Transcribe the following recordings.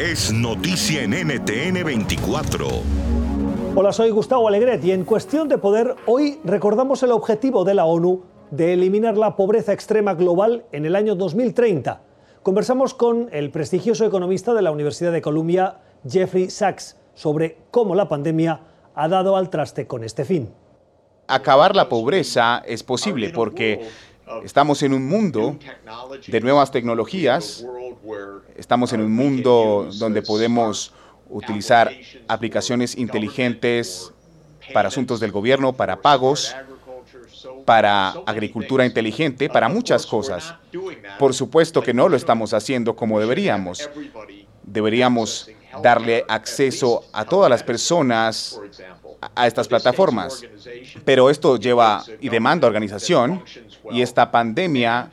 Es noticia en NTN 24. Hola, soy Gustavo Alegret y en Cuestión de Poder hoy recordamos el objetivo de la ONU de eliminar la pobreza extrema global en el año 2030. Conversamos con el prestigioso economista de la Universidad de Columbia, Jeffrey Sachs, sobre cómo la pandemia ha dado al traste con este fin. Acabar la pobreza es posible porque estamos en un mundo de nuevas tecnologías, estamos en un mundo donde podemos utilizar aplicaciones inteligentes para asuntos del gobierno, para pagos, para agricultura inteligente, para muchas cosas. Por supuesto que no lo estamos haciendo como deberíamos. Deberíamos darle acceso a todas las personas a estas plataformas. Pero esto lleva y demanda organización y esta pandemia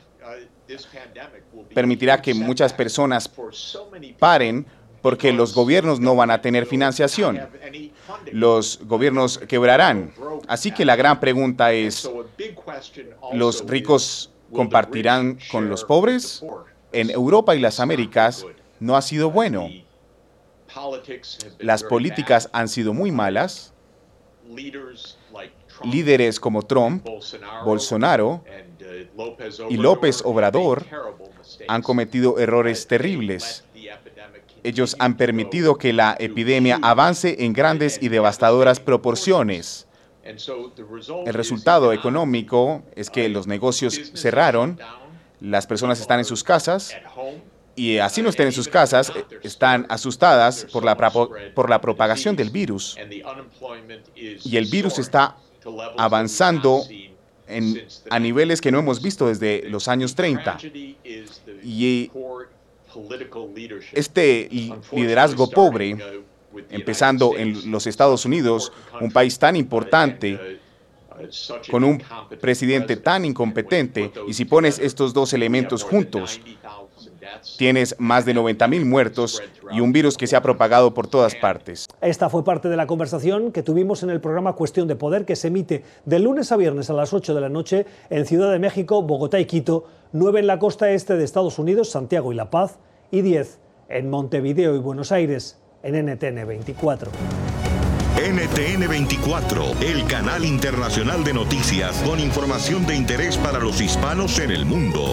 permitirá que muchas personas paren porque los gobiernos no van a tener financiación. Los gobiernos quebrarán. Así que la gran pregunta es, ¿los ricos compartirán con los pobres? En Europa y las Américas no ha sido bueno. Las políticas han sido muy malas. Líderes como Trump, Bolsonaro y López Obrador han cometido errores terribles. Ellos han permitido que la epidemia avance en grandes y devastadoras proporciones. El resultado económico es que los negocios cerraron, las personas están en sus casas y así no estén en sus casas, están asustadas por la, por la propagación del virus. Y el virus está avanzando a niveles que no hemos visto desde los años 30. Y este liderazgo pobre, empezando en los Estados Unidos, un país tan importante, con un presidente tan incompetente, y si pones estos dos elementos juntos, tienes más de 90 mil muertos y un virus que se ha propagado por todas partes. Esta fue parte de la conversación que tuvimos en el programa Cuestión de Poder, que se emite de lunes a viernes a las 8 de la noche en Ciudad de México, Bogotá y Quito, 9 en la costa este de Estados Unidos, Santiago y La Paz, y 10 en Montevideo y Buenos Aires, en NTN 24. NTN 24, el canal internacional de noticias con información de interés para los hispanos en el mundo.